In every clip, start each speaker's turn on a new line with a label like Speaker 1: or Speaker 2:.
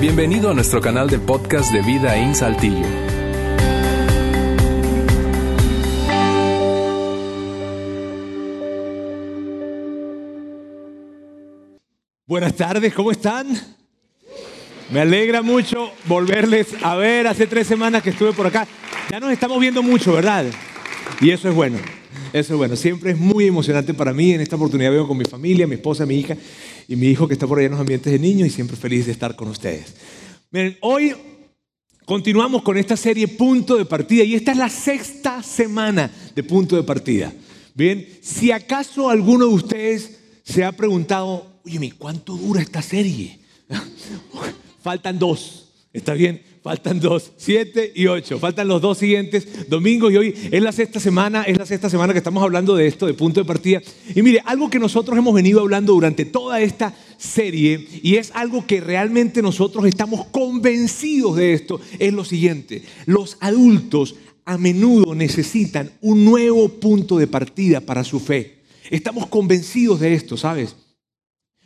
Speaker 1: Bienvenido a nuestro canal de podcast de Vida en Saltillo.
Speaker 2: Buenas tardes, ¿cómo están? Me alegra mucho volverles a ver. Hace tres semanas que estuve por acá. Ya nos estamos viendo mucho, ¿verdad? Y eso es bueno. Eso es bueno. Siempre es muy emocionante para mí. En esta oportunidad vengo con mi familia, mi esposa, mi hija y mi hijo que está por allá en los ambientes de niños y siempre feliz de estar con ustedes. Miren, hoy continuamos con esta serie Punto de Partida y esta es la sexta semana de Punto de Partida. Bien, si acaso alguno de ustedes se ha preguntado, oye, ¿cuánto dura esta serie? Faltan dos, ¿está bien? Faltan dos, siete y ocho. Faltan los dos siguientes domingos y hoy es la sexta semana, es la sexta semana que estamos hablando de esto, de punto de partida. Y mire, algo que nosotros hemos venido hablando durante toda esta serie y es algo que realmente nosotros estamos convencidos de esto, es lo siguiente. Los adultos a menudo necesitan un nuevo punto de partida para su fe. Estamos convencidos de esto, ¿sabes?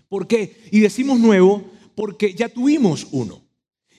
Speaker 2: ¿Por qué? Y decimos nuevo porque ya tuvimos uno.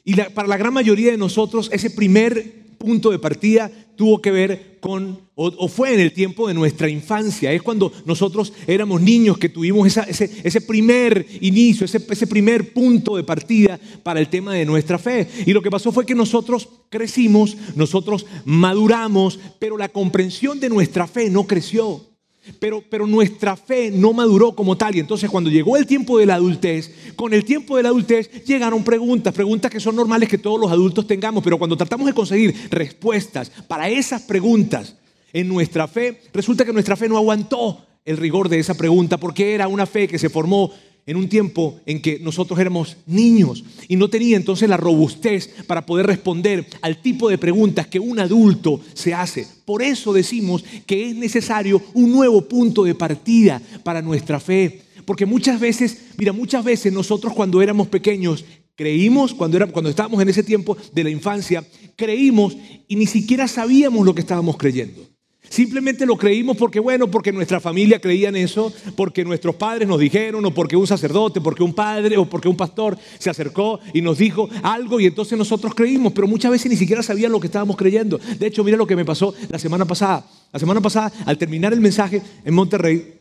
Speaker 2: Y para la gran mayoría de nosotros ese primer punto de partida tuvo que ver con, o, fue en el tiempo de nuestra infancia, es cuando nosotros éramos niños que tuvimos ese, ese, primer inicio, ese, ese primer punto de partida para el tema de nuestra fe. Y lo que pasó fue que nosotros crecimos, nosotros maduramos, pero la comprensión de nuestra fe no creció. Pero, pero, nuestra fe no maduró como tal. Y entonces cuando llegó el tiempo de la adultez, con el tiempo de la adultez llegaron preguntas, preguntas que son normales que todos los adultos tengamos. Pero cuando tratamos de conseguir respuestas para esas preguntas en nuestra fe, resulta que nuestra fe no aguantó el rigor de esa pregunta porque era una fe que se formó en un tiempo en que nosotros éramos niños y no tenía entonces la robustez para poder responder al tipo de preguntas que un adulto se hace. Por eso decimos que es necesario un nuevo punto de partida para nuestra fe. Porque muchas veces, mira, muchas veces nosotros cuando éramos pequeños creímos, cuando, era, cuando estábamos en ese tiempo de la infancia, creímos y ni siquiera sabíamos lo que estábamos creyendo. Simplemente lo creímos porque, bueno, porque nuestra familia creía en eso, porque nuestros padres nos dijeron, o porque un sacerdote, porque un padre, o porque un pastor se acercó y nos dijo algo y entonces nosotros creímos, pero muchas veces ni siquiera sabían lo que estábamos creyendo. De hecho, mira lo que me pasó la semana pasada. La semana pasada, al terminar el mensaje en Monterrey,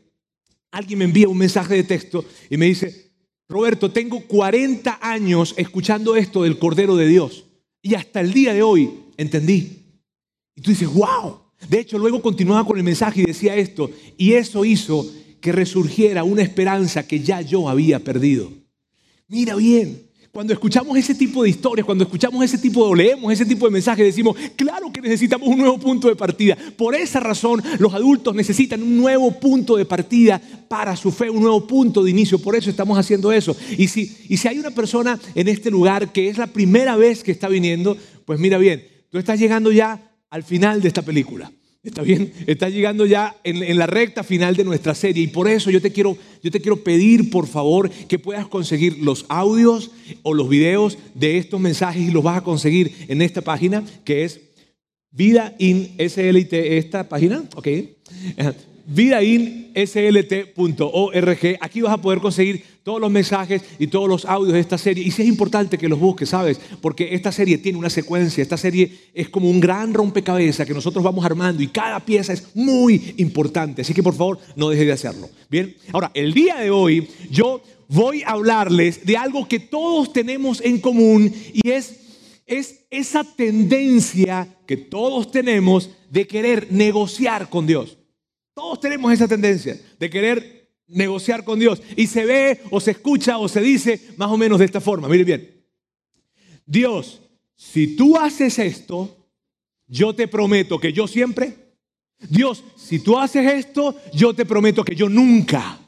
Speaker 2: alguien me envía un mensaje de texto y me dice, Roberto, tengo 40 años escuchando esto del Cordero de Dios y hasta el día de hoy entendí. Y tú dices, wow. De hecho, luego continuaba con el mensaje y decía esto, y eso hizo que resurgiera una esperanza que ya yo había perdido. Mira bien, cuando escuchamos ese tipo de historias, cuando escuchamos ese tipo de, leemos ese tipo de mensajes, decimos, claro que necesitamos un nuevo punto de partida. Por esa razón, los adultos necesitan un nuevo punto de partida para su fe, un nuevo punto de inicio. Por eso estamos haciendo eso. Y si, y si hay una persona en este lugar que es la primera vez que está viniendo, pues mira bien, tú estás llegando ya al final de esta película. ¿Está bien? Está llegando ya en, la recta final de nuestra serie y por eso yo te, quiero, yo te quiero pedir, por favor, que puedas conseguir los audios o los videos de estos mensajes y los vas a conseguir en esta página que es Vida in SLT, esta página, ok vidainslt.org. Aquí vas a poder conseguir todos los mensajes y todos los audios de esta serie. Y si es importante que los busques, ¿sabes? Porque esta serie tiene una secuencia. Esta serie es como un gran rompecabezas que nosotros vamos armando y cada pieza es muy importante. Así que por favor, no dejes de hacerlo. Bien. Ahora, el día de hoy yo voy a hablarles de algo que todos tenemos en común y es es esa tendencia que todos tenemos de querer negociar con Dios. Todos tenemos esa tendencia de querer negociar con Dios. Y se ve o se escucha o se dice más o menos de esta forma. Mire bien. Dios, si tú haces esto, yo te prometo que yo siempre. Dios, si tú haces esto, yo te prometo que yo nunca.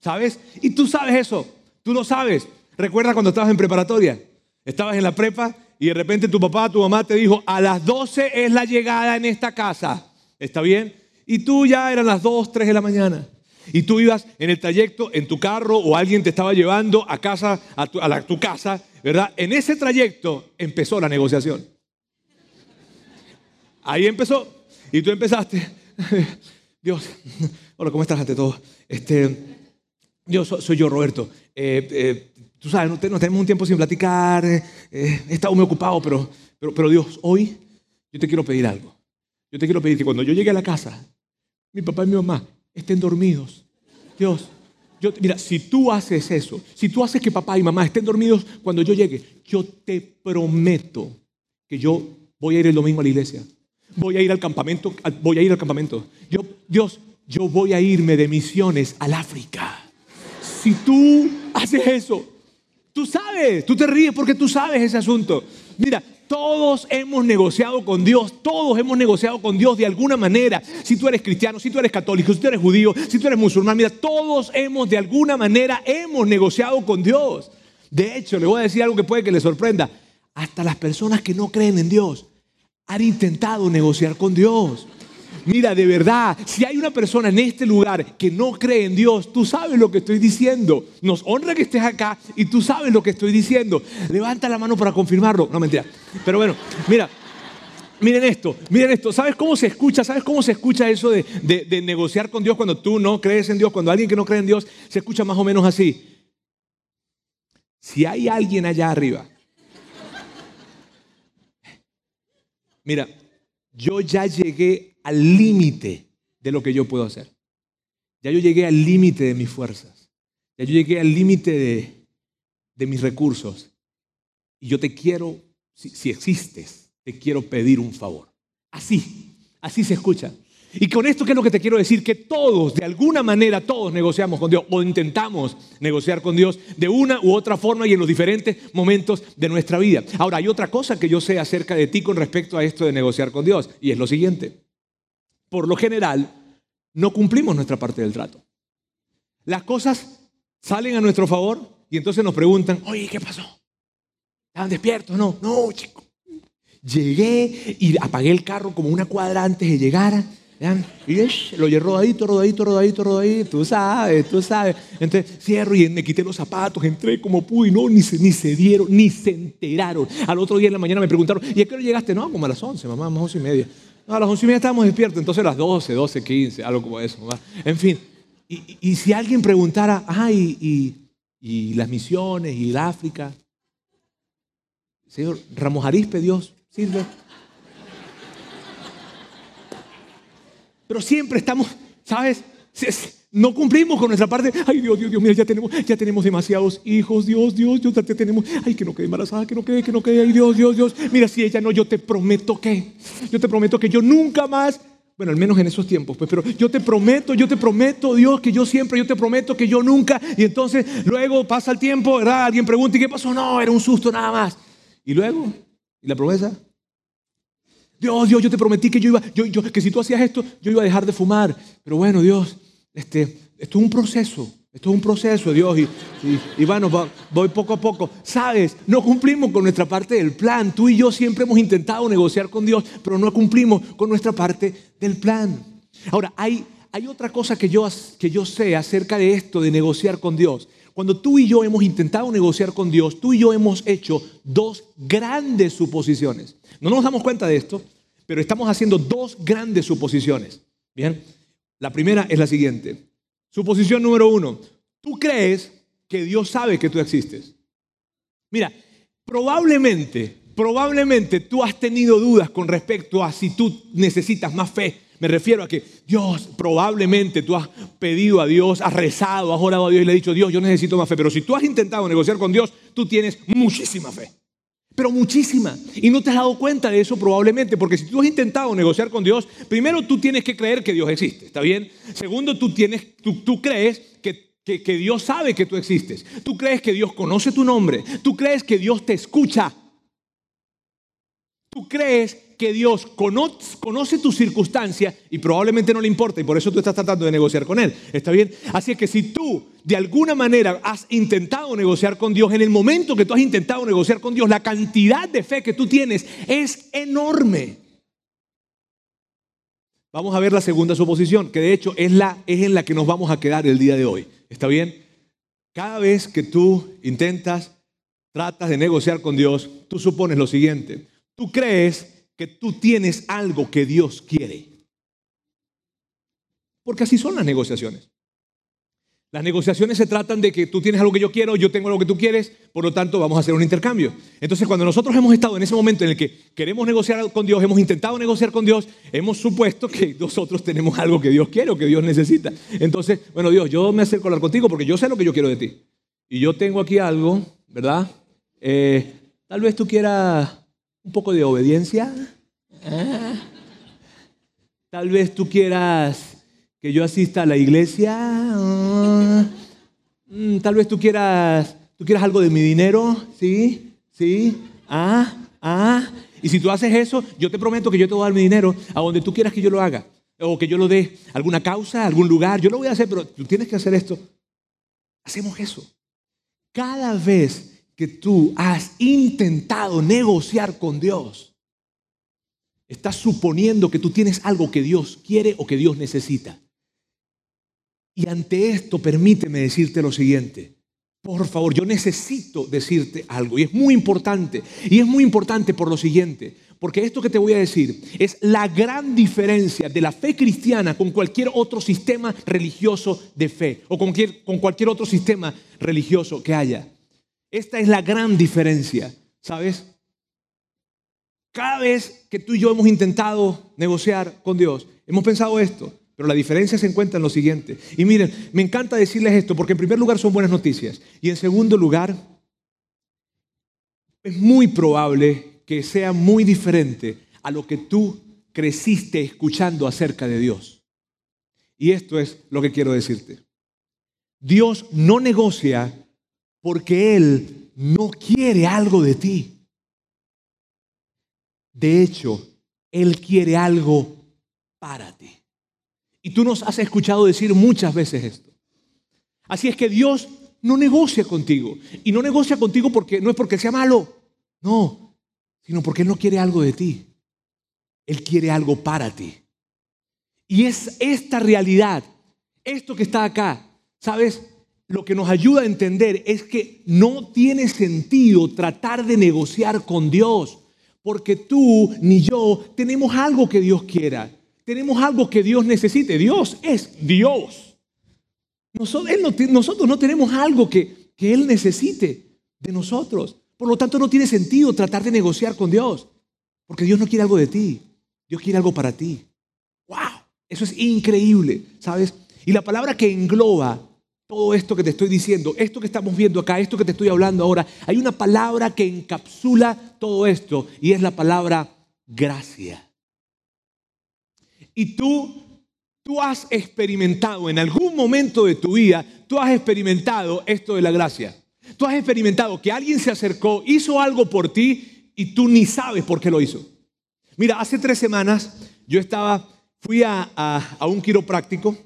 Speaker 2: ¿Sabes? Y tú sabes eso. Tú lo sabes. Recuerda cuando estabas en preparatoria. Estabas en la prepa y de repente tu papá, tu mamá te dijo, a las 12 es la llegada en esta casa. ¿Está bien? Y tú ya eran las 2, 3 de la mañana. Y tú ibas en el trayecto, en tu carro, o alguien te estaba llevando a casa, a tu, casa, ¿verdad? En ese trayecto empezó la negociación. Ahí empezó. Y tú empezaste. Dios, hola, ¿cómo estás ante todo? Este, Dios, soy yo, Roberto. Eh, eh, tú sabes, no, tenemos un tiempo sin platicar, eh, eh, he estado muy ocupado, pero, pero, pero Dios, hoy yo te quiero pedir algo. Yo te quiero pedir que cuando yo llegue a la casa, mi papá y mi mamá estén dormidos. Dios, yo, mira, si tú haces eso, si tú haces que papá y mamá estén dormidos cuando yo llegue, yo te prometo que yo voy a ir el domingo a la iglesia. Voy a ir al campamento, voy a ir al campamento. Yo, Dios, yo voy a irme de misiones al África. Si tú haces eso, tú sabes, tú te ríes porque tú sabes ese asunto. Mira, todos hemos negociado con Dios, todos hemos negociado con Dios de alguna manera. Si tú eres cristiano, si tú eres católico, si tú eres judío, si tú eres musulmán, mira, todos hemos de alguna manera hemos negociado con Dios. De hecho, le voy a decir algo que puede que le sorprenda. Hasta las personas que no creen en Dios han intentado negociar con Dios. Mira, de verdad, si hay una persona en este lugar que no cree en Dios, tú sabes lo que estoy diciendo. Nos honra que estés acá y tú sabes lo que estoy diciendo. Levanta la mano para confirmarlo. No, mentira. Pero bueno, mira. Miren esto, miren esto. ¿Sabes cómo se escucha? ¿Sabes cómo se escucha eso de, de negociar con Dios cuando tú no crees en Dios? Cuando alguien que no cree en Dios se escucha más o menos así. Si hay alguien allá arriba. Mira, yo ya llegué al límite de lo que yo puedo hacer. Ya yo llegué al límite de mis fuerzas. Ya yo llegué al límite de, mis recursos. Y yo te quiero, si, si existes, te quiero pedir un favor. Así, así se escucha. Y con esto, ¿qué es lo que te quiero decir? Que todos, de alguna manera, todos negociamos con Dios o intentamos negociar con Dios de una u otra forma y en los diferentes momentos de nuestra vida. Ahora, hay otra cosa que yo sé acerca de ti con respecto a esto de negociar con Dios y es lo siguiente por lo general, no cumplimos nuestra parte del trato. Las cosas salen a nuestro favor y entonces nos preguntan, oye, ¿qué pasó? ¿Estaban despiertos? No, no, chico. Llegué y apagué el carro como una cuadra antes de llegar. Y lo oye rodadito, rodadito, rodadito, rodadito. Tú sabes, tú sabes. Entonces cierro y me quité los zapatos, entré como pude no, ni se, ni se dieron, ni se enteraron. Al otro día en la mañana me preguntaron, ¿y a qué hora llegaste? No, como a las 11, mamá, más once y media. No, a las once y media estábamos despiertos, entonces a las 12, 12, 15, algo como eso. En fin, y, si alguien preguntara, ah, y, las misiones y el África, Señor, Ramos Arispe, Dios, sirve. Pero siempre estamos, ¿sabes? No cumplimos con nuestra parte. Ay, Dios, Dios, Dios, mira, ya tenemos, ya tenemos demasiados hijos. Dios, Dios, Dios, ya tenemos. Ay, que no quede embarazada, que no quede, que no quede. Ay, Dios, Dios, Dios. Mira, si ella no, yo te prometo que, yo te prometo que yo nunca más, bueno, al menos en esos tiempos, pues, pero yo te prometo, yo te prometo, Dios, que yo siempre, yo te prometo que yo nunca. Y entonces, luego pasa el tiempo, ¿verdad? Alguien pregunta, ¿y qué pasó? No, era un susto nada más. Y luego, ¿y la promesa? Dios, Dios, yo te prometí que yo iba, yo, yo, que si tú hacías esto, yo iba a dejar de fumar. Pero bueno, Dios, este, esto es un proceso, esto es un proceso, Dios, y, y, bueno, voy poco a poco. Sabes, no cumplimos con nuestra parte del plan. Tú y yo siempre hemos intentado negociar con Dios, pero no cumplimos con nuestra parte del plan. Ahora, hay, hay otra cosa que yo, que yo sé acerca de esto de negociar con Dios. Cuando tú y yo hemos intentado negociar con Dios, tú y yo hemos hecho dos grandes suposiciones. No nos damos cuenta de esto, pero estamos haciendo dos grandes suposiciones. Bien, la primera es la siguiente. Suposición número uno. Tú crees que Dios sabe que tú existes. Mira, probablemente, probablemente tú has tenido dudas con respecto a si tú necesitas más fe. Me refiero a que Dios, probablemente tú has pedido a Dios, has rezado, has orado a Dios y le has dicho, Dios, yo necesito más fe. Pero si tú has intentado negociar con Dios, tú tienes muchísima fe pero muchísima. Y no te has dado cuenta de eso probablemente, porque si tú has intentado negociar con Dios, primero tú tienes que creer que Dios existe, ¿está bien? Segundo, tú, tienes, tú, crees que, que, que Dios sabe que tú existes. Tú crees que Dios conoce tu nombre. Tú crees que Dios te escucha. Tú crees que Dios conoce, tu circunstancia y probablemente no le importa y por eso tú estás tratando de negociar con Él. ¿Está bien? Así es que si tú de alguna manera has intentado negociar con Dios, en el momento que tú has intentado negociar con Dios, la cantidad de fe que tú tienes es enorme. Vamos a ver la segunda suposición, que de hecho es, la, es en la que nos vamos a quedar el día de hoy. ¿Está bien? Cada vez que tú intentas, tratas de negociar con Dios, tú supones lo siguiente. Tú crees que tú tienes algo que Dios quiere. Porque así son las negociaciones. Las negociaciones se tratan de que tú tienes algo que yo quiero, yo tengo algo que tú quieres, por lo tanto vamos a hacer un intercambio. Entonces cuando nosotros hemos estado en ese momento en el que queremos negociar con Dios, hemos intentado negociar con Dios, hemos supuesto que nosotros tenemos algo que Dios quiere o que Dios necesita. Entonces, bueno Dios, yo me acerco a hablar contigo porque yo sé lo que yo quiero de ti. Y yo tengo aquí algo, ¿verdad? Eh, tal vez tú quieras un poco de obediencia. Tal vez tú quieras que yo asista a la iglesia. Mm, tal vez tú quieras, tú quieras algo de mi dinero, ¿sí? ¿Sí? Ah, ah. Y si tú haces eso, yo te prometo que yo te voy a dar mi dinero a donde tú quieras que yo lo haga. O que yo lo dé, alguna causa, algún lugar. Yo lo voy a hacer, pero tú tienes que hacer esto. Hacemos eso. Cada vez que tú has intentado negociar con Dios, estás suponiendo que tú tienes algo que Dios quiere o que Dios necesita. Y ante esto, permíteme decirte lo siguiente. Por favor, yo necesito decirte algo y es muy importante. Y es muy importante por lo siguiente, porque esto que te voy a decir es la gran diferencia de la fe cristiana con cualquier otro sistema religioso de fe o con cualquier, con cualquier otro sistema religioso que haya. Esta es la gran diferencia, ¿sabes? Cada vez que tú y yo hemos intentado negociar con Dios, hemos pensado esto. Pero la diferencia se encuentra en lo siguiente. Y miren, me encanta decirles esto porque en primer lugar son buenas noticias. Y en segundo lugar, es muy probable que sea muy diferente a lo que tú creciste escuchando acerca de Dios. Y esto es lo que quiero decirte. Dios no negocia porque Él no quiere algo de ti. De hecho, Él quiere algo para ti. Y tú nos has escuchado decir muchas veces esto. Así es que Dios no negocia contigo. Y no negocia contigo porque no es porque sea malo. No, sino porque Él no quiere algo de ti. Él quiere algo para ti. Y es esta realidad, esto que está acá, ¿sabes? Lo que nos ayuda a entender es que no tiene sentido tratar de negociar con Dios, porque tú ni yo tenemos algo que Dios quiera tenemos algo que Dios necesite. Dios es Dios. Nosotros, no, tenemos algo que, que Él necesite de nosotros. Por lo tanto, no tiene sentido tratar de negociar con Dios. Porque Dios no quiere algo de ti. Dios quiere algo para ti. ¡Wow! Eso es increíble, ¿sabes? Y la palabra que engloba todo esto que te estoy diciendo, esto que estamos viendo acá, esto que te estoy hablando ahora, hay una palabra que encapsula todo esto y es la palabra gracia. Y tú, tú has experimentado en algún momento de tu vida, tú has experimentado esto de la gracia. Tú has experimentado que alguien se acercó, hizo algo por ti y tú ni sabes por qué lo hizo. Mira, hace tres semanas yo estaba, fui a, a, un quiropráctico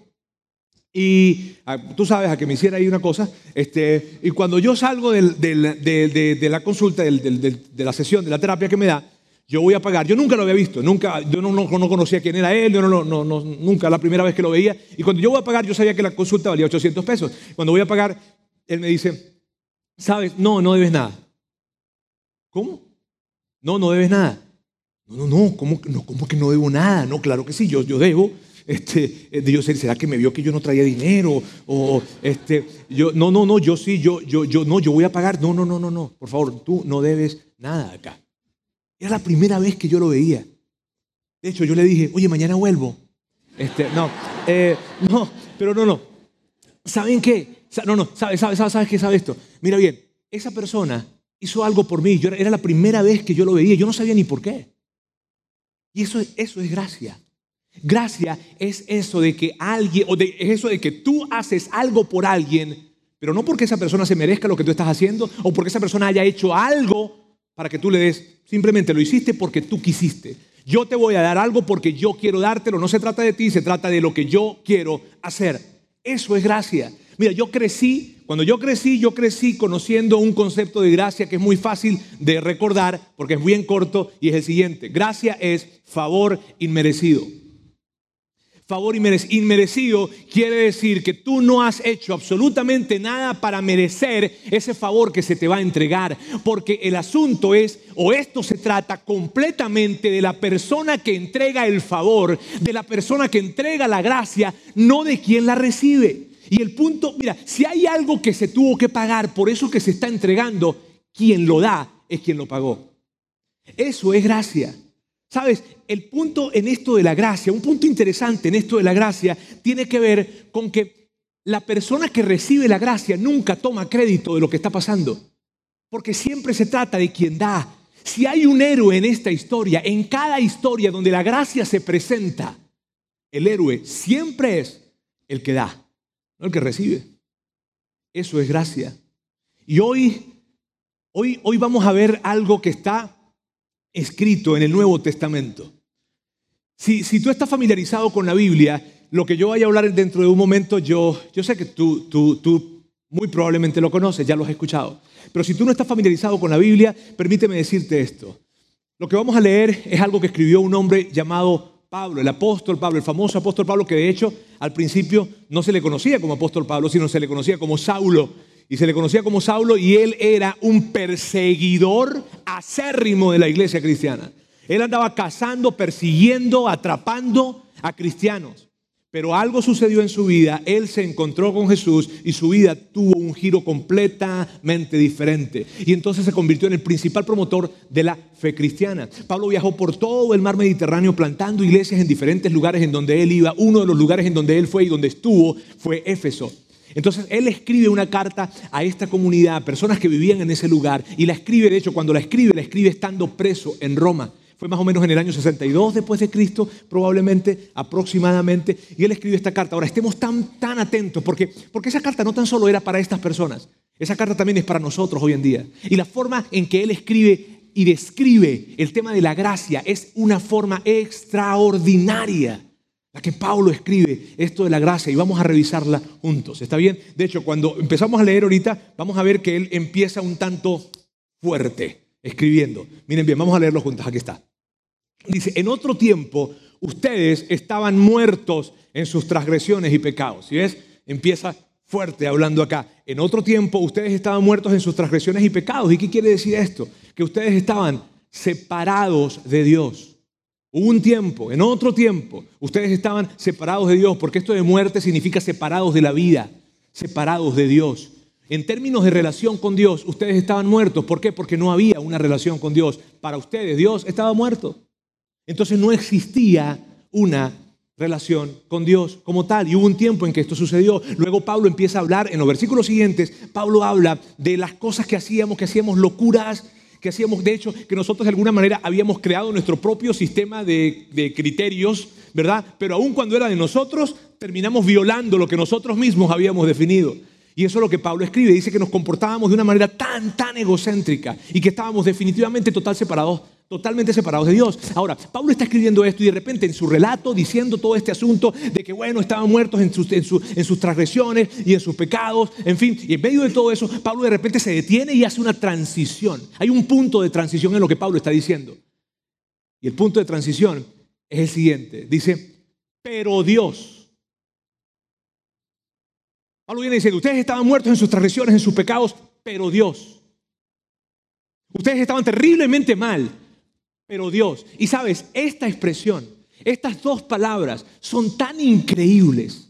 Speaker 2: y tú sabes a que me hiciera ahí una cosa. Este, y cuando yo salgo de, de, la consulta, de la sesión, de la terapia que me da, yo voy a pagar. Yo nunca lo había visto, nunca, yo no, no, conocía quién era él, yo no, no, no, nunca, la primera vez que lo veía. Y cuando yo voy a pagar, yo sabía que la consulta valía 800 pesos. Cuando voy a pagar, él me dice, ¿sabes? No, no debes nada. ¿Cómo? No, no debes nada. No, no, no, ¿cómo, no, ¿cómo que no debo nada? No, claro que sí, yo, yo debo. Este, eh, ¿será que me vio que yo no traía dinero? O, este, yo, no, no, no, yo sí, yo, yo, yo, no, yo voy a pagar. No, no, no, no, no, por favor, tú no debes nada acá. Era la primera vez que yo lo veía. De hecho, yo le dije, oye, mañana vuelvo. Este, no, eh, no, pero no, no. ¿Saben qué? No, no, ¿sabes, sabes, sabes, qué sabe esto? Mira bien, esa persona hizo algo por mí. Era la primera vez que yo lo veía. Yo no sabía ni por qué. Y eso, eso es gracia. Gracia es eso de que alguien, o de, es eso de que tú haces algo por alguien, pero no porque esa persona se merezca lo que tú estás haciendo, o porque esa persona haya hecho algo para que tú le des. Simplemente lo hiciste porque tú quisiste. Yo te voy a dar algo porque yo quiero dártelo. No se trata de ti, se trata de lo que yo quiero hacer. Eso es gracia. Mira, yo crecí, cuando yo crecí, yo crecí conociendo un concepto de gracia que es muy fácil de recordar porque es bien corto y es el siguiente. Gracia es favor inmerecido favor inmerecido quiere decir que tú no has hecho absolutamente nada para merecer ese favor que se te va a entregar. Porque el asunto es, o esto se trata completamente de la persona que entrega el favor, de la persona que entrega la gracia, no de quien la recibe. Y el punto, mira, si hay algo que se tuvo que pagar por eso que se está entregando, quien lo da es quien lo pagó. Eso es gracia. Sabes, el punto en esto de la gracia, un punto interesante en esto de la gracia, tiene que ver con que la persona que recibe la gracia nunca toma crédito de lo que está pasando, porque siempre se trata de quien da. Si hay un héroe en esta historia, en cada historia donde la gracia se presenta, el héroe siempre es el que da, no el que recibe. Eso es gracia. Y hoy, hoy, hoy vamos a ver algo que está escrito en el Nuevo Testamento. Si, si tú estás familiarizado con la Biblia, lo que yo voy a hablar dentro de un momento, yo, yo sé que tú, tú, tú muy probablemente lo conoces, ya lo has escuchado. Pero si tú no estás familiarizado con la Biblia, permíteme decirte esto. Lo que vamos a leer es algo que escribió un hombre llamado Pablo, el apóstol Pablo, el famoso apóstol Pablo, que de hecho al principio no se le conocía como apóstol Pablo, sino se le conocía como Saulo. Y se le conocía como Saulo y él era un perseguidor acérrimo de la iglesia cristiana. Él andaba cazando, persiguiendo, atrapando a cristianos. Pero algo sucedió en su vida, él se encontró con Jesús y su vida tuvo un giro completamente diferente. Y entonces se convirtió en el principal promotor de la fe cristiana. Pablo viajó por todo el mar Mediterráneo plantando iglesias en diferentes lugares en donde él iba. Uno de los lugares en donde él fue y donde estuvo fue Éfeso. Entonces él escribe una carta a esta comunidad, personas que vivían en ese lugar, y la escribe, de hecho, cuando la escribe, la escribe estando preso en Roma. Fue más o menos en el año 62 después de Cristo, probablemente, aproximadamente, y él escribe esta carta. Ahora, estemos tan, tan atentos, porque, porque esa carta no tan solo era para estas personas, esa carta también es para nosotros hoy en día. Y la forma en que él escribe y describe el tema de la gracia es una forma extraordinaria la que Pablo escribe esto de la gracia y vamos a revisarla juntos. ¿Está bien? De hecho, cuando empezamos a leer ahorita, vamos a ver que él empieza un tanto fuerte escribiendo. Miren bien, vamos a leerlo juntos. Aquí está. Dice, en otro tiempo ustedes estaban muertos en sus transgresiones y pecados. ¿Sí ves? Empieza fuerte hablando acá. En otro tiempo ustedes estaban muertos en sus transgresiones y pecados. ¿Y qué quiere decir esto? Que ustedes estaban separados de Dios un tiempo, en otro tiempo, ustedes estaban separados de Dios, porque esto de muerte significa separados de la vida, separados de Dios. En términos de relación con Dios, ustedes estaban muertos. ¿Por qué? Porque no había una relación con Dios. Para ustedes, Dios estaba muerto. Entonces no existía una relación con Dios como tal. Y hubo un tiempo en que esto sucedió. Luego Pablo empieza a hablar, en los versículos siguientes, Pablo habla de las cosas que hacíamos, que hacíamos locuras, que hacíamos, de hecho, que nosotros de alguna manera habíamos creado nuestro propio sistema de, criterios, ¿verdad? Pero aun cuando era de nosotros, terminamos violando lo que nosotros mismos habíamos definido. Y eso es lo que Pablo escribe. Dice que nos comportábamos de una manera tan, tan egocéntrica y que estábamos definitivamente total separados totalmente separados de Dios. Ahora, Pablo está escribiendo esto y de repente en su relato, diciendo todo este asunto de que, bueno, estaban muertos en sus, en, sus transgresiones y en sus pecados, en fin, y en medio de todo eso, Pablo de repente se detiene y hace una transición. Hay un punto de transición en lo que Pablo está diciendo. Y el punto de transición es el siguiente. Dice, pero Dios. Pablo viene diciendo, ustedes estaban muertos en sus transgresiones, en sus pecados, pero Dios. Ustedes estaban terriblemente mal, pero Dios. Y sabes, esta expresión, estas dos palabras son tan increíbles,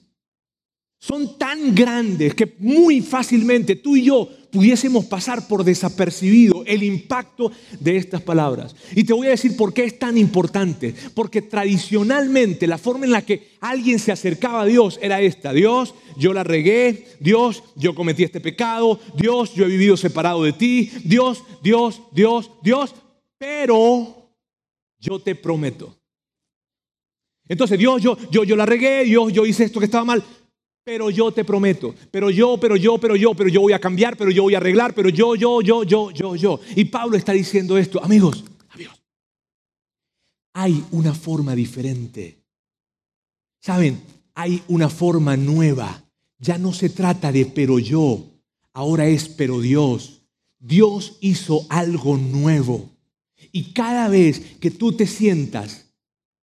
Speaker 2: son tan grandes que muy fácilmente tú y yo pudiésemos pasar por desapercibido el impacto de estas palabras. Y te voy a decir por qué es tan importante. Porque tradicionalmente la forma en la que alguien se acercaba a Dios era esta. Dios, yo la regué. Dios, yo cometí este pecado. Dios, yo he vivido separado de ti. Dios, Dios, Dios, Dios. Pero yo te prometo. Entonces, Dios, yo, yo, yo la regué, Dios, yo hice esto que estaba mal, pero yo te prometo, pero yo, pero yo, pero yo, pero yo voy a cambiar, pero yo voy a arreglar, pero yo, yo, yo, yo, yo, yo. Y Pablo está diciendo esto, amigos, amigos, hay una forma diferente. ¿Saben? Hay una forma nueva. Ya no se trata de pero yo, ahora es pero Dios. Dios hizo algo nuevo. Y cada vez que tú te sientas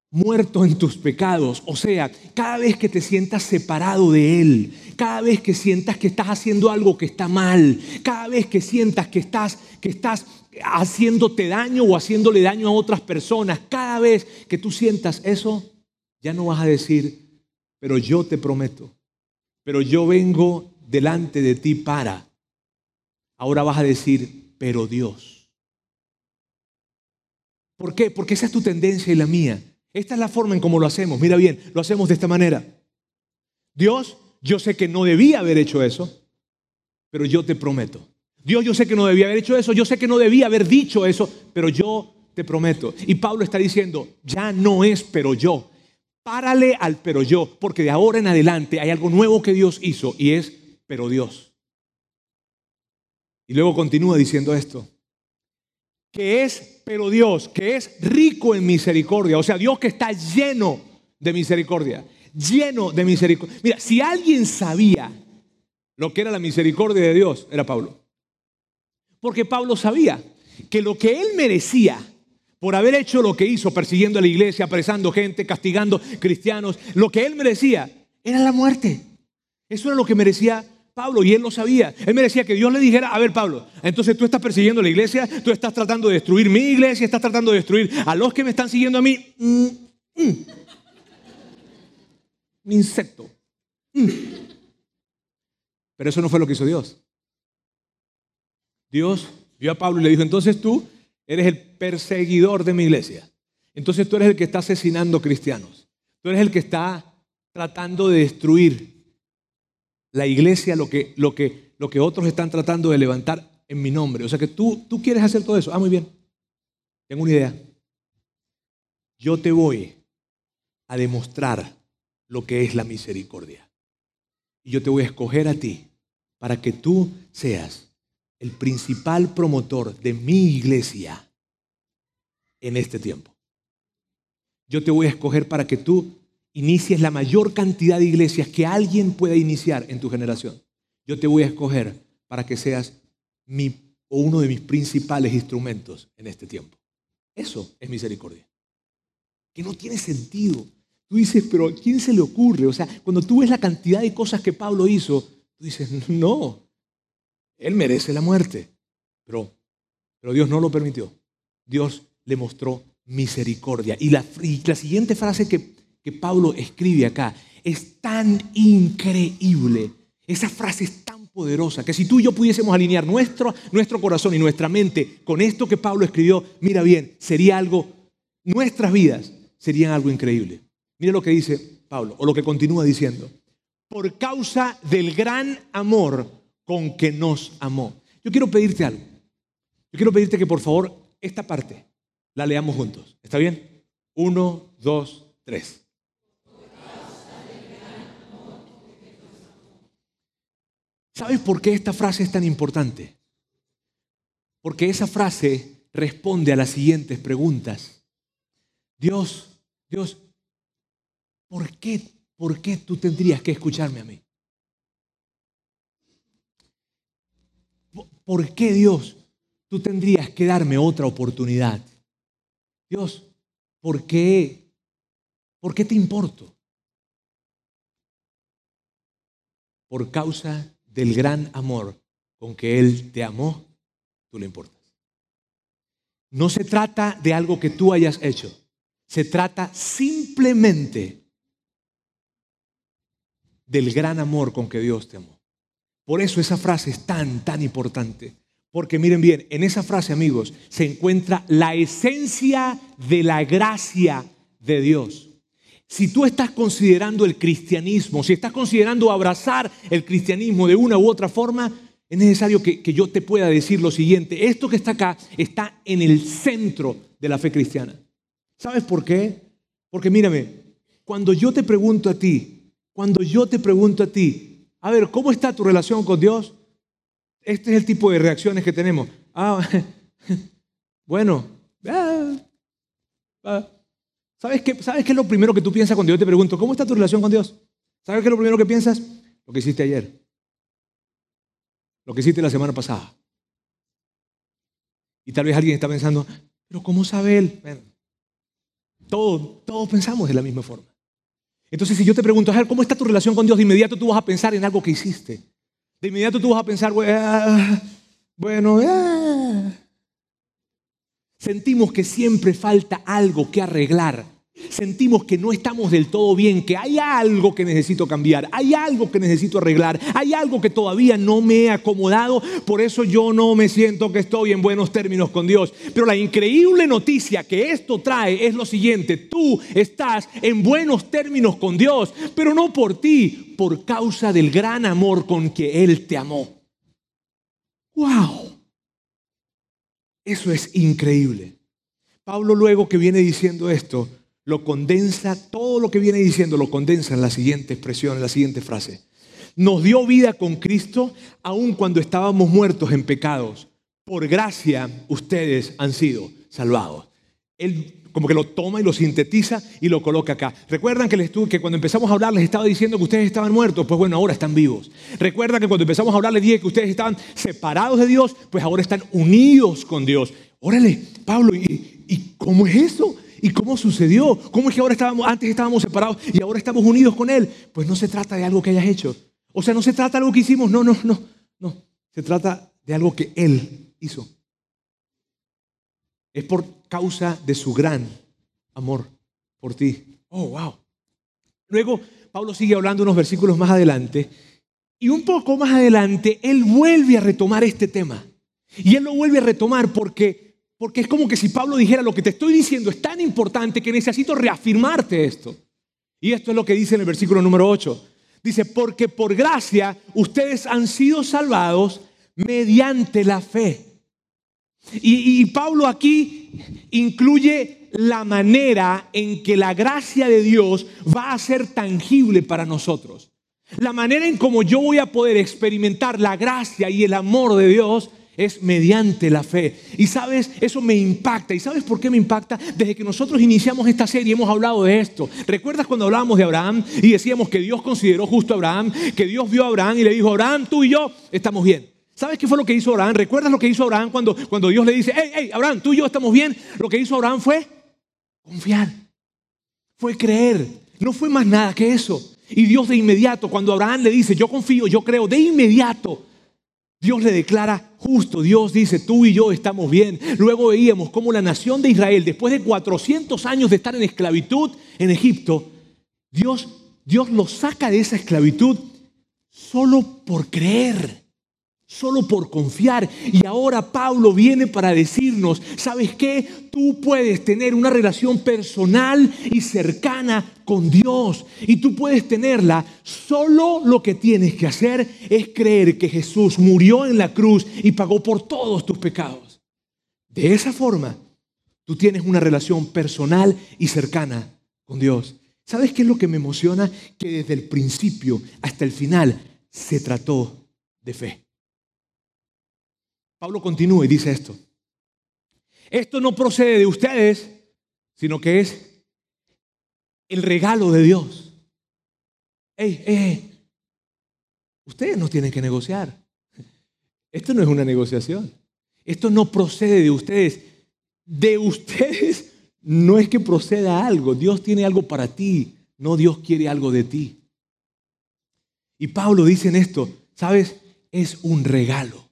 Speaker 2: muerto en tus pecados, o sea, cada vez que te sientas separado de Él, cada vez que sientas que estás haciendo algo que está mal, cada vez que sientas que estás, que estás haciéndote daño o haciéndole daño a otras personas, cada vez que tú sientas eso, ya no vas a decir, pero yo te prometo, pero yo vengo delante de ti para. Ahora vas a decir, pero Dios. ¿Por qué? Porque esa es tu tendencia y la mía. Esta es la forma en cómo lo hacemos. Mira bien, lo hacemos de esta manera. Dios, yo sé que no debía haber hecho eso, pero yo te prometo. Dios, yo sé que no debía haber hecho eso, yo sé que no debía haber dicho eso, pero yo te prometo. Y Pablo está diciendo, ya no es pero yo. Párale al pero yo, porque de ahora en adelante hay algo nuevo que Dios hizo y es pero Dios. Y luego continúa diciendo esto, que es pero Dios, que es rico en misericordia, o sea, Dios que está lleno de misericordia, lleno de misericordia. Mira, si alguien sabía lo que era la misericordia de Dios, era Pablo. Porque Pablo sabía que lo que él merecía por haber hecho lo que hizo, persiguiendo a la iglesia, apresando gente, castigando cristianos, lo que él merecía era la muerte. Eso era lo que merecía Pablo y él lo sabía. Él merecía que Dios le dijera, a ver Pablo, entonces tú estás persiguiendo la iglesia, tú estás tratando de destruir mi iglesia, estás tratando de destruir a los que me están siguiendo a mí. Mm, mm. insecto. Mm. Pero eso no fue lo que hizo Dios. Dios vio a Pablo y le dijo, entonces tú eres el perseguidor de mi iglesia. Entonces tú eres el que está asesinando cristianos. Tú eres el que está tratando de destruir la iglesia, lo que, lo que, lo que otros están tratando de levantar en mi nombre. O sea que tú, tú quieres hacer todo eso. Ah, muy bien. Tengo una idea. Yo te voy a demostrar lo que es la misericordia. Y yo te voy a escoger a ti para que tú seas el principal promotor de mi iglesia en este tiempo. Yo te voy a escoger para que tú inicies la mayor cantidad de iglesias que alguien pueda iniciar en tu generación. Yo te voy a escoger para que seas mi o uno de mis principales instrumentos en este tiempo. Eso es misericordia. Que no tiene sentido. Tú dices, pero ¿a quién se le ocurre? O sea, cuando tú ves la cantidad de cosas que Pablo hizo, tú dices, no, él merece la muerte. Pero, pero Dios no lo permitió. Dios le mostró misericordia. Y la, la siguiente frase que, que Pablo escribe acá es tan increíble. Esa frase es tan poderosa que si tú y yo pudiésemos alinear nuestro, nuestro corazón y nuestra mente con esto que Pablo escribió, mira bien, sería algo, nuestras vidas serían algo increíble. Mira lo que dice Pablo, o lo que continúa diciendo. Por causa del gran amor con que nos amó. Yo quiero pedirte algo. Yo quiero pedirte que por favor esta parte la leamos juntos. ¿Está bien? Uno, dos, tres. ¿Sabes por qué esta frase es tan importante? Porque esa frase responde a las siguientes preguntas. Dios, Dios, ¿por qué, por qué tú tendrías que escucharme a mí? ¿por qué Dios tú tendrías que darme otra oportunidad? Dios, ¿por qué? ¿Por qué te importo? Por causa del gran amor con que Él te amó, tú le importas. No se trata de algo que tú hayas hecho, se trata simplemente del gran amor con que Dios te amó. Por eso esa frase es tan, tan importante. Porque miren bien, en esa frase, amigos, se encuentra la esencia de la gracia de Dios. Si tú estás considerando el cristianismo, si estás considerando abrazar el cristianismo de una u otra forma, es necesario que, yo te pueda decir lo siguiente. Esto que está acá está en el centro de la fe cristiana. ¿Sabes por qué? Porque mírame, cuando yo te pregunto a ti, cuando yo te pregunto a ti, a ver, ¿cómo está tu relación con Dios? Este es el tipo de reacciones que tenemos. Ah, bueno. Ah, ah. ¿Sabes, qué, ¿Sabes qué es lo primero que tú piensas cuando yo te pregunto, ¿cómo está tu relación con Dios? ¿Sabes qué es lo primero que piensas? Lo que hiciste ayer. Lo que hiciste la semana pasada. Y tal vez alguien está pensando, pero ¿cómo sabe él? todos, todos pensamos de la misma forma. Entonces, si yo te pregunto, ¿cómo está tu relación con Dios? De inmediato tú vas a pensar en algo que hiciste. De inmediato tú vas a pensar, bueno, ah". Sentimos que siempre falta algo que arreglar sentimos que no estamos del todo bien, que hay algo que necesito cambiar, hay algo que necesito arreglar, hay algo que todavía no me he acomodado, por eso yo no me siento que estoy en buenos términos con Dios. Pero la increíble noticia que esto trae es lo siguiente, tú estás en buenos términos con Dios, pero no por ti, por causa del gran amor con que Él te amó. ¡Wow! Eso es increíble. Pablo luego que viene diciendo esto, lo condensa, todo lo que viene diciendo lo condensa en la siguiente expresión, en la siguiente frase. Nos dio vida con Cristo aun cuando estábamos muertos en pecados. Por gracia ustedes han sido salvados. Él como que lo toma y lo sintetiza y lo coloca acá. Recuerdan que, les que cuando empezamos a hablar les estaba diciendo que ustedes estaban muertos, pues bueno, ahora están vivos. Recuerdan que cuando empezamos a hablar les dije que ustedes estaban separados de Dios, pues ahora están unidos con Dios. Órale, Pablo, ¿y, y cómo es eso? ¿Y cómo sucedió? ¿Cómo es que ahora estábamos, antes estábamos separados y ahora estamos unidos con Él? Pues no se trata de algo que hayas hecho. O sea, no se trata de algo que hicimos. No, no, no. No. Se trata de algo que Él hizo. Es por causa de su gran amor por ti. Oh, wow. Luego, Pablo sigue hablando unos versículos más adelante. Y un poco más adelante, Él vuelve a retomar este tema. Y Él lo vuelve a retomar porque porque es como que si Pablo dijera, lo que te estoy diciendo es tan importante que necesito reafirmarte esto. Y esto es lo que dice en el versículo número 8. Dice, porque por gracia ustedes han sido salvados mediante la fe. Y, Pablo aquí incluye la manera en que la gracia de Dios va a ser tangible para nosotros. La manera en cómo yo voy a poder experimentar la gracia y el amor de Dios es mediante la fe. Y sabes, eso me impacta. ¿Y sabes por qué me impacta? Desde que nosotros iniciamos esta serie hemos hablado de esto. ¿Recuerdas cuando hablábamos de Abraham y decíamos que Dios consideró justo a Abraham, que Dios vio a Abraham y le dijo, Abraham, tú y yo estamos bien? ¿Sabes qué fue lo que hizo Abraham? ¿Recuerdas lo que hizo Abraham cuando, cuando Dios le dice, hey, hey, Abraham, tú y yo estamos bien? Lo que hizo Abraham fue confiar, fue creer, no fue más nada que eso. Y Dios de inmediato, cuando Abraham le dice, yo confío, yo creo, de inmediato Dios le declara justo. Dios dice, tú y yo estamos bien. Luego veíamos cómo la nación de Israel, después de 400 años de estar en esclavitud en Egipto, Dios, Dios los saca de esa esclavitud solo por creer solo por confiar. Y ahora Pablo viene para decirnos, ¿sabes qué? Tú puedes tener una relación personal y cercana con Dios. Y tú puedes tenerla. Solo lo que tienes que hacer es creer que Jesús murió en la cruz y pagó por todos tus pecados. De esa forma, tú tienes una relación personal y cercana con Dios. ¿Sabes qué es lo que me emociona? Que desde el principio hasta el final se trató de fe. Pablo continúa y dice esto. Esto no procede de ustedes, sino que es el regalo de Dios. Ey, ey, ustedes no tienen que negociar. Esto no es una negociación. Esto no procede de ustedes. De ustedes no es que proceda algo. Dios tiene algo para ti. No Dios quiere algo de ti. Y Pablo dice en esto, ¿sabes? Es un regalo.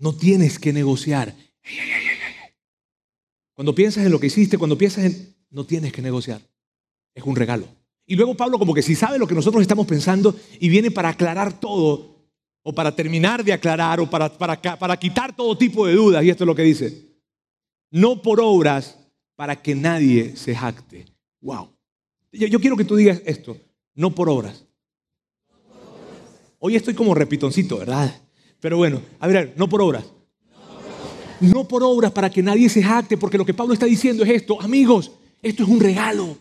Speaker 2: No tienes que negociar. Cuando piensas en lo que hiciste, cuando piensas en... No tienes que negociar. Es un regalo. Y luego Pablo como que si sabe lo que nosotros estamos pensando y viene para aclarar todo, o para terminar de aclarar, o para, para, para quitar todo tipo de dudas. Y esto es lo que dice. No por obras para que nadie se jacte. Wow. Yo, yo quiero que tú digas esto. No por obras. Hoy estoy como repitoncito, ¿verdad? Pero bueno, a ver, no por obras. No por obras para que nadie se jacte, porque lo que Pablo está diciendo es esto, amigos, esto es un regalo.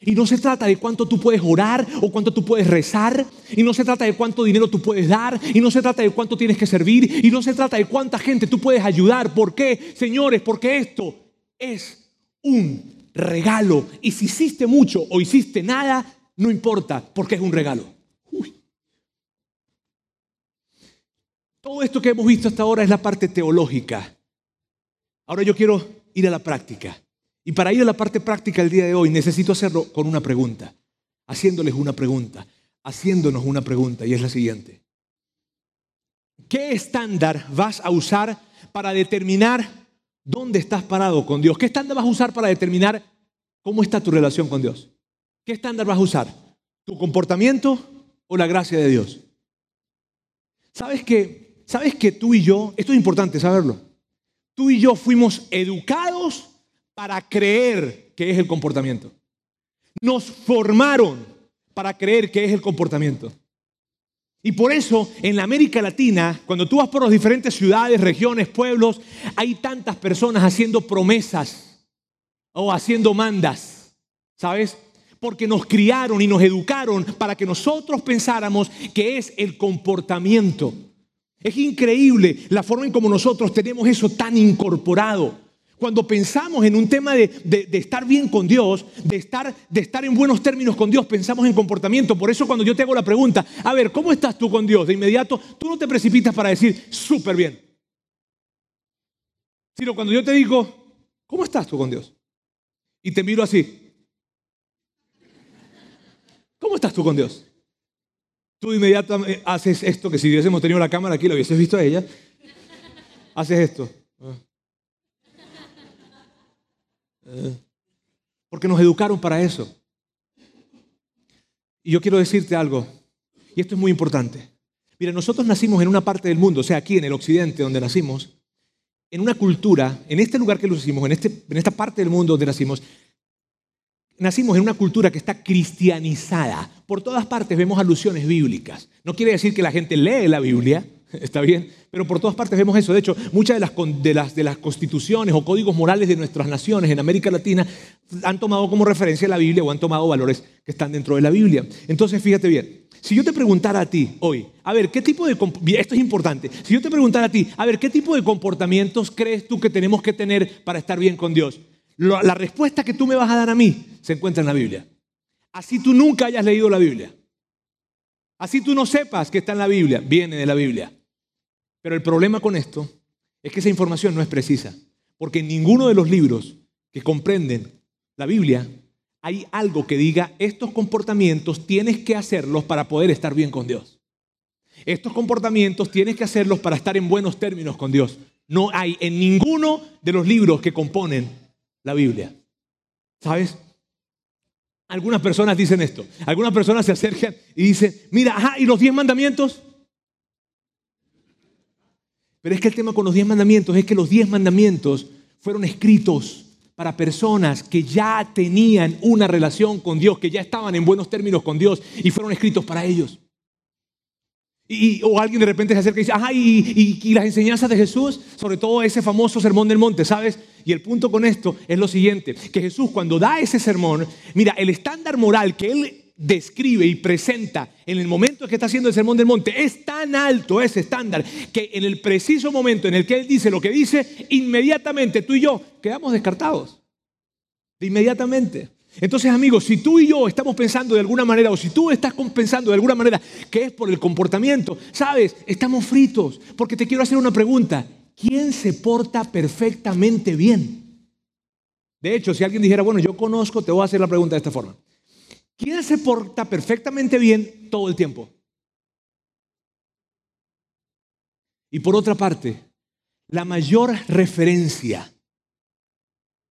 Speaker 2: Y no se trata de cuánto tú puedes orar o cuánto tú puedes rezar. Y no se trata de cuánto dinero tú puedes dar. Y no se trata de cuánto tienes que servir. Y no se trata de cuánta gente tú puedes ayudar. ¿Por qué, señores? Porque esto es un regalo. Y si hiciste mucho o hiciste nada, no importa, porque es un regalo. Todo esto que hemos visto hasta ahora es la parte teológica. Ahora yo quiero ir a la práctica. Y para ir a la parte práctica el día de hoy necesito hacerlo con una pregunta, haciéndoles una pregunta, haciéndonos una pregunta, y es la siguiente. ¿Qué estándar vas a usar para determinar dónde estás parado con Dios? ¿Qué estándar vas a usar para determinar ¿Cómo está tu relación con Dios? ¿Qué estándar vas a usar? ¿Tu comportamiento o la gracia de Dios? ¿Sabes que, ¿Sabes que tú y yo, esto es importante saberlo, tú y yo fuimos educados para creer que es el comportamiento? Nos formaron para creer que es el comportamiento. Y por eso en la América Latina, cuando tú vas por las diferentes ciudades, regiones, pueblos, hay tantas personas haciendo promesas o haciendo mandas, ¿sabes? Porque nos criaron y nos educaron para que nosotros pensáramos que es el comportamiento. Es increíble la forma en como nosotros tenemos eso tan incorporado. Cuando pensamos en un tema de, estar bien con Dios, de estar, de estar en buenos términos con Dios, pensamos en comportamiento. Por eso cuando yo te hago la pregunta, a ver, ¿cómo estás tú con Dios? De inmediato, tú no te precipitas para decir, súper bien. Sino cuando yo te digo, ¿cómo estás tú con Dios? Y te miro así. ¿Cómo estás tú con Dios? Tú inmediatamente haces esto, que si hubiésemos tenido la cámara aquí, lo hubieses visto a ella. Haces esto. Porque nos educaron para eso. Y yo quiero decirte algo, y esto es muy importante. Mira, nosotros nacimos en una parte del mundo, o sea, aquí en el occidente donde nacimos, en una cultura, en este lugar que nacimos, en, este, en esta parte del mundo donde nacimos, nacimos en una cultura que está cristianizada. Por todas partes vemos alusiones bíblicas. No quiere decir que la gente lee la Biblia, está bien, pero por todas partes vemos eso. De hecho, muchas de las, de, las, constituciones o códigos morales de nuestras naciones en América Latina han tomado como referencia la Biblia o han tomado valores que están dentro de la Biblia. Entonces, fíjate bien, si yo te preguntara a ti hoy, a ver, ¿qué tipo de... Esto es importante. Si yo te preguntara a ti, a ver, ¿qué tipo de comportamientos crees tú que tenemos que tener para estar bien con Dios? La respuesta que tú me vas a dar a mí se encuentra en la Biblia. Así tú nunca hayas leído la Biblia. Así tú no sepas que está en la Biblia, viene de la Biblia. Pero el problema con esto es que esa información no es precisa, porque en ninguno de los libros que comprenden la Biblia hay algo que diga, estos comportamientos tienes que hacerlos para poder estar bien con Dios. Estos comportamientos tienes que hacerlos para estar en buenos términos con Dios. No hay en ninguno de los libros que componen la Biblia. ¿Sabes? Algunas personas dicen esto. Algunas personas se acercan y dicen, mira, ajá, ¿y los diez mandamientos? Pero es que el tema con los diez mandamientos es que los diez mandamientos fueron escritos para personas que ya tenían una relación con Dios, que ya estaban en buenos términos con Dios y fueron escritos para ellos. Y, o alguien de repente se acerca y dice, ajá, y, y, las enseñanzas de Jesús, sobre todo ese famoso sermón del monte, ¿sabes? Y el punto con esto es lo siguiente, que Jesús cuando da ese sermón, mira, el estándar moral que él describe y presenta en el momento que está haciendo el sermón del monte es tan alto ese estándar que en el preciso momento en el que él dice lo que dice, inmediatamente tú y yo quedamos descartados. De inmediatamente. Entonces, amigos, si tú y yo estamos pensando de alguna manera, o si tú estás pensando de alguna manera que es por el comportamiento, sabes, estamos fritos. Porque te quiero hacer una pregunta. ¿Quién se porta perfectamente bien? De hecho, si alguien dijera, bueno, yo conozco, te voy a hacer la pregunta de esta forma. ¿Quién se porta perfectamente bien todo el tiempo? Y por otra parte, la mayor referencia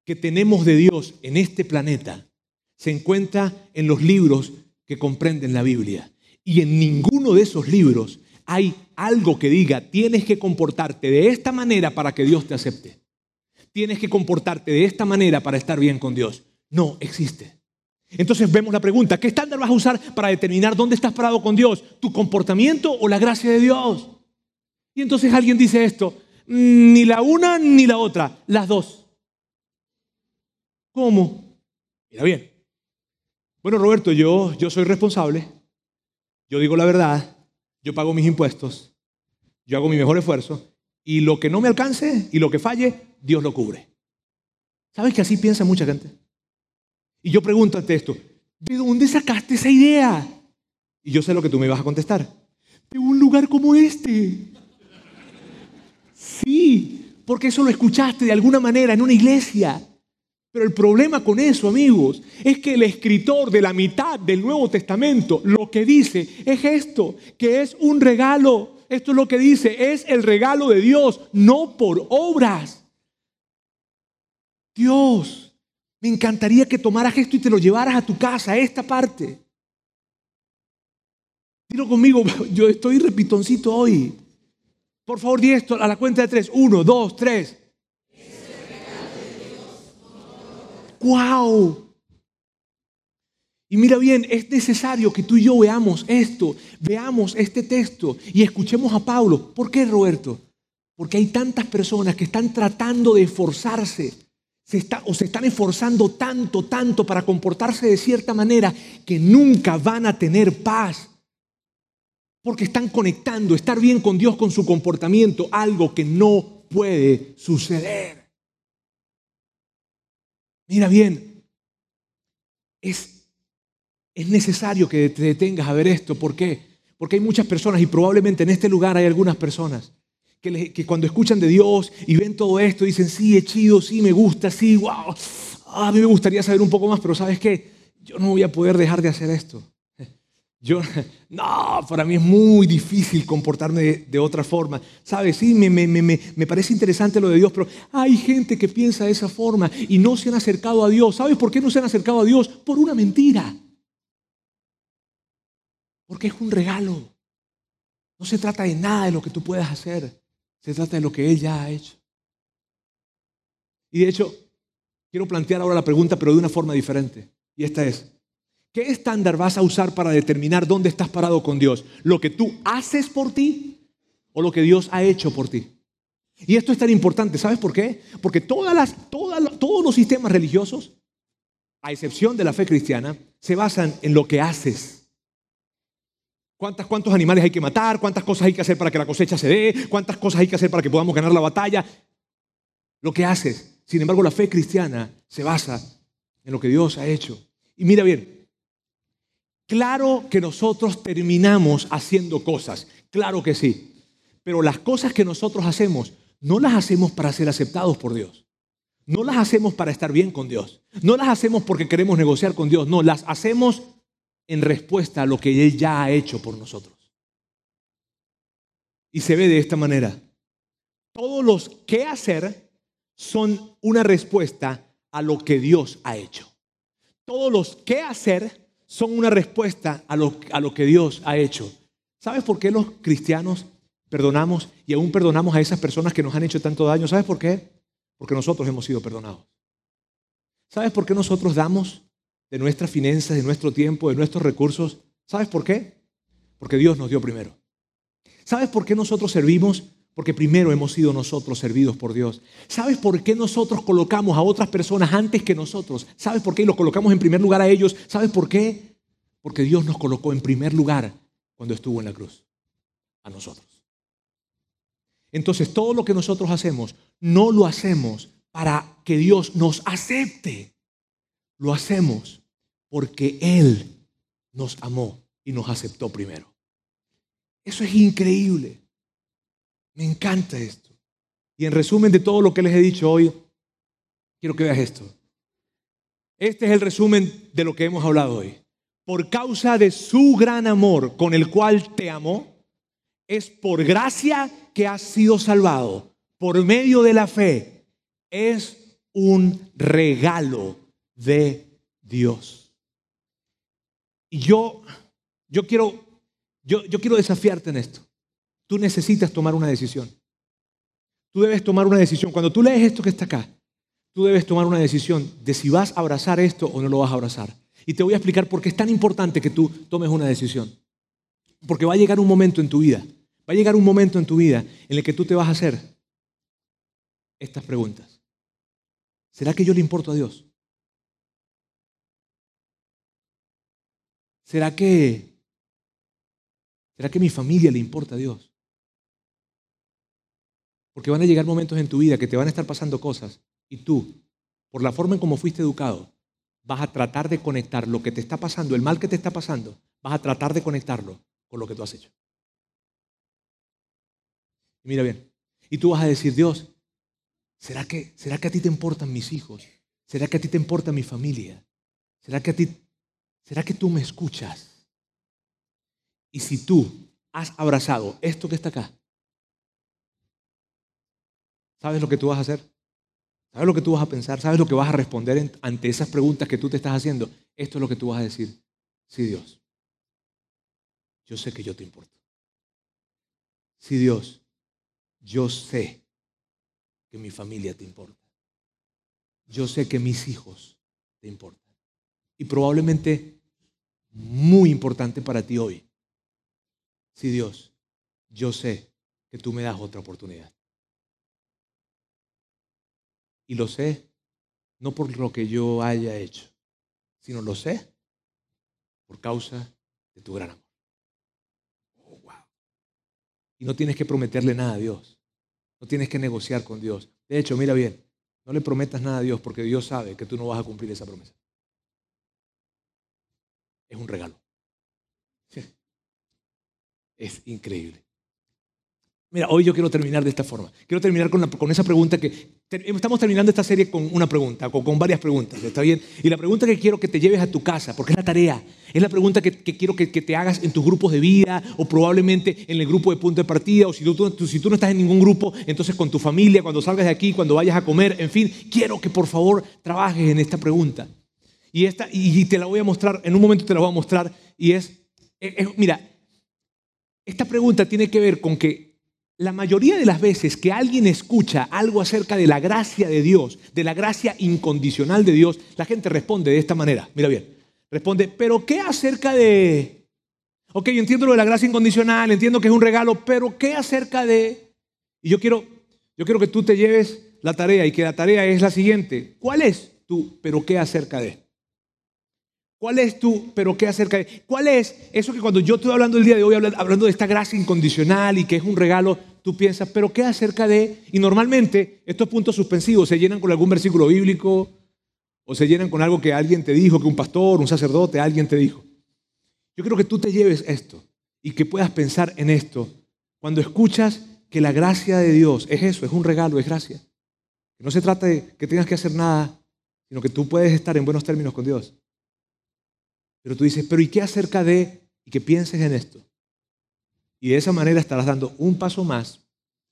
Speaker 2: que tenemos de Dios en este planeta se encuentra en los libros que comprenden la Biblia. Y en ninguno de esos libros hay algo que diga, tienes que comportarte de esta manera para que Dios te acepte. Tienes que comportarte de esta manera para estar bien con Dios. No existe. Entonces vemos la pregunta, ¿qué estándar vas a usar para determinar dónde estás parado con Dios? ¿Tu comportamiento o la gracia de Dios? Y entonces alguien dice esto, mm, ni la una ni la otra, las dos. ¿Cómo? Mira bien. Bueno, Roberto, yo, yo soy responsable, yo digo la verdad, yo pago mis impuestos, yo hago mi mejor esfuerzo y lo que no me alcance y lo que falle, Dios lo cubre. ¿Sabes que así piensa mucha gente? Y yo pregunto ante esto, ¿de dónde sacaste esa idea? Y yo sé lo que tú me vas a contestar. De un lugar como este. Sí, porque eso lo escuchaste de alguna manera en una iglesia. Pero el problema con eso, amigos, es que el escritor de la mitad del Nuevo Testamento lo que dice es esto, que es un regalo. Esto es lo que dice, es el regalo de Dios, no por obras. Dios Me encantaría que tomaras esto y te lo llevaras a tu casa, a esta parte. Dilo conmigo, yo estoy repitoncito hoy. Por favor, di esto a la cuenta de tres. Uno, dos, tres. ¡Wow! Y mira bien, es necesario que tú y yo veamos esto, veamos este texto y escuchemos a Pablo. ¿Por qué, Roberto? Porque hay tantas personas que están tratando de esforzarse se está, o se están esforzando tanto, tanto para comportarse de cierta manera que nunca van a tener paz. Porque están conectando, estar bien con Dios con su comportamiento, algo que no puede suceder. Mira bien, es es necesario que te detengas a ver esto. ¿Por qué? Porque hay muchas personas y probablemente en este lugar hay algunas personas que, cuando escuchan de Dios y ven todo esto dicen, sí, es chido, sí, me gusta, sí, wow, a mí me gustaría saber un poco más, pero ¿sabes qué? Yo no voy a poder dejar de hacer esto. Yo, no, para mí es muy difícil comportarme de, otra forma. ¿Sabes? Sí, me, me, me, me, parece interesante lo de Dios, pero hay gente que piensa de esa forma y no se han acercado a Dios. ¿Sabes por qué no se han acercado a Dios? Por una mentira. Porque es un regalo. No se trata de nada de lo que tú puedas hacer. Se trata de lo que Él ya ha hecho. Y de hecho, quiero plantear ahora la pregunta, pero de una forma diferente. Y esta es, ¿qué estándar vas a usar para determinar dónde estás parado con Dios? ¿Lo que tú haces por ti o lo que Dios ha hecho por ti? Y esto es tan importante, ¿sabes por qué? Porque todos los sistemas religiosos, a excepción de la fe cristiana, se basan en lo que haces. ¿Cuántas, ¿Cuántos animales hay que matar? ¿Cuántas cosas hay que hacer para que la cosecha se dé? ¿Cuántas cosas hay que hacer para que podamos ganar la batalla? Lo que haces. Sin embargo, la fe cristiana se basa en lo que Dios ha hecho. Y mira bien, claro que nosotros terminamos haciendo cosas, claro que sí, pero las cosas que nosotros hacemos no las hacemos para ser aceptados por Dios. No las hacemos para estar bien con Dios. No las hacemos porque queremos negociar con Dios. No, las hacemos en respuesta a lo que Él ya ha hecho por nosotros. Y se ve de esta manera. Todos los que hacer son una respuesta a lo que Dios ha hecho. Todos los que hacer son una respuesta a lo, a lo que Dios ha hecho. ¿Sabes por qué los cristianos perdonamos y aún perdonamos a esas personas que nos han hecho tanto daño? ¿Sabes por qué? Porque nosotros hemos sido perdonados. ¿Sabes por qué nosotros damos de nuestras finanzas, de nuestro tiempo, de nuestros recursos. ¿Sabes por qué? Porque Dios nos dio primero. ¿Sabes por qué nosotros servimos? Porque primero hemos sido nosotros servidos por Dios. ¿Sabes por qué nosotros colocamos a otras personas antes que nosotros? ¿Sabes por qué? Los colocamos en primer lugar a ellos. ¿Sabes por qué? Porque Dios nos colocó en primer lugar cuando estuvo en la cruz. A nosotros. Entonces todo lo que nosotros hacemos, no lo hacemos para que Dios nos acepte. Lo hacemos porque Él nos amó y nos aceptó primero. Eso es increíble. Me encanta esto. Y en resumen de todo lo que les he dicho hoy, quiero que veas esto. Este es el resumen de lo que hemos hablado hoy. Por causa de su gran amor con el cual te amó, es por gracia que has sido salvado, por medio de la fe. Es un regalo de Dios. Y yo, yo quiero, yo, yo quiero desafiarte en esto. Tú necesitas tomar una decisión. Tú debes tomar una decisión. Cuando tú lees esto que está acá, tú debes tomar una decisión de si vas a abrazar esto o no lo vas a abrazar. Y te voy a explicar por qué es tan importante que tú tomes una decisión. Porque va a llegar un momento en tu vida, va a llegar un momento en tu vida en el que tú te vas a hacer estas preguntas. ¿Será que yo le importo a Dios? ¿Será que, será que mi familia le importa a Dios? Porque van a llegar momentos en tu vida que te van a estar pasando cosas y tú, por la forma en cómo fuiste educado, vas a tratar de conectar lo que te está pasando, el mal que te está pasando, vas a tratar de conectarlo con lo que tú has hecho. Y mira bien, y tú vas a decir, Dios, ¿será que, ¿será que a ti te importan mis hijos? ¿Será que a ti te importa mi familia? ¿Será que a ti ¿será que tú me escuchas? Y si tú has abrazado esto que está acá, ¿sabes lo que tú vas a hacer? ¿Sabes lo que tú vas a pensar? ¿Sabes lo que vas a responder ante esas preguntas que tú te estás haciendo? Esto es lo que tú vas a decir. Sí, Dios. Yo sé que yo te importo. Sí, Dios. Yo sé que mi familia te importa. Yo sé que mis hijos te importan. Y probablemente muy importante para ti hoy. Sí, Dios. Yo sé que tú me das otra oportunidad. Y lo sé no por lo que yo haya hecho, sino lo sé por causa de tu gran amor. Oh. Y no tienes que prometerle nada a Dios. No tienes que negociar con Dios. De hecho, mira bien, no le prometas nada a Dios porque Dios sabe que tú no vas a cumplir esa promesa. Es un regalo. Es increíble. Mira, hoy yo quiero terminar de esta forma. Quiero terminar con, con esa pregunta que... estamos terminando esta serie con una pregunta, con, varias preguntas, ¿está bien? Y la pregunta que quiero que te lleves a tu casa, porque es la tarea, es la pregunta que, quiero que, te hagas en tus grupos de vida o probablemente en el grupo de punto de partida, o si tú, si tú no estás en ningún grupo, entonces con tu familia, cuando salgas de aquí, cuando vayas a comer, en fin, quiero que por favor trabajes en esta pregunta. Y, esta, y te la voy a mostrar, en un momento te la voy a mostrar, y es mira, esta pregunta tiene que ver con que la mayoría de las veces que alguien escucha algo acerca de la gracia de Dios, de la gracia incondicional de Dios, la gente responde de esta manera. Mira bien, responde, pero ¿qué acerca de... Ok, yo entiendo lo de la gracia incondicional, entiendo que es un regalo, pero ¿qué acerca de... Y yo quiero, yo quiero que tú te lleves la tarea y que la tarea es la siguiente. ¿Cuál es tu, pero qué acerca de? ¿Cuál es tu, pero qué acerca de? ¿Cuál es eso que cuando yo estoy hablando el día de hoy, hablando de esta gracia incondicional y que es un regalo, tú piensas, pero qué acerca de? Y normalmente estos puntos suspensivos se llenan con algún versículo bíblico o se llenan con algo que alguien te dijo, que un pastor, un sacerdote, alguien te dijo. Yo creo que tú te lleves esto y que puedas pensar en esto cuando escuchas que la gracia de Dios es eso, es un regalo, es gracia. No se trata de que tengas que hacer nada, sino que tú puedes estar en buenos términos con Dios. Pero tú dices, pero ¿y qué acerca de? Y que pienses en esto. Y de esa manera estarás dando un paso más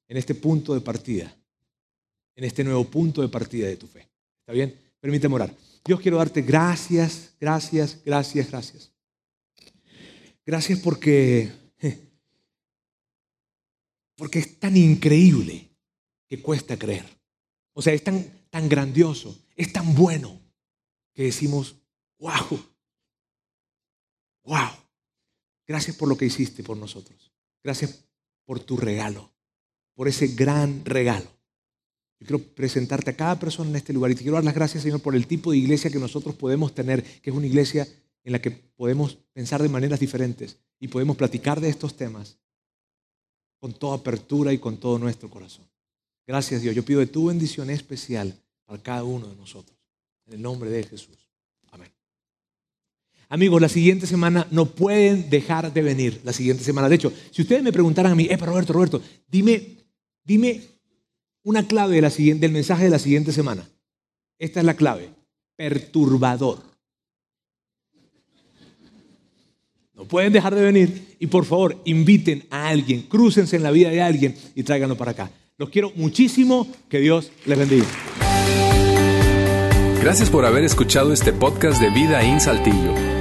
Speaker 2: en este punto de partida, en este nuevo punto de partida de tu fe. ¿Está bien? Permíteme orar. Dios quiero darte gracias, gracias, gracias, gracias. Gracias porque, porque es tan increíble que cuesta creer. O sea, es tan, tan grandioso, es tan bueno que decimos, wow, wow, gracias por lo que hiciste por nosotros. Gracias por tu regalo, por ese gran regalo. Yo quiero presentarte a cada persona en este lugar y te quiero dar las gracias, Señor, por el tipo de iglesia que nosotros podemos tener, que es una iglesia en la que podemos pensar de maneras diferentes y podemos platicar de estos temas con toda apertura y con todo nuestro corazón. Gracias, Dios. Yo pido de tu bendición especial para cada uno de nosotros. En el nombre de Jesús. Amigos, la siguiente semana no pueden dejar de venir. La siguiente semana. De hecho, si ustedes me preguntaran a mí, eh, Roberto, Roberto, dime, dime una clave de la siguiente, del mensaje de la siguiente semana. Esta es la clave. Perturbador. No pueden dejar de venir. Y por favor, inviten a alguien, crúcense en la vida de alguien y tráiganlo para acá. Los quiero muchísimo. Que Dios les bendiga.
Speaker 1: Gracias por haber escuchado este podcast de Vida en Saltillo.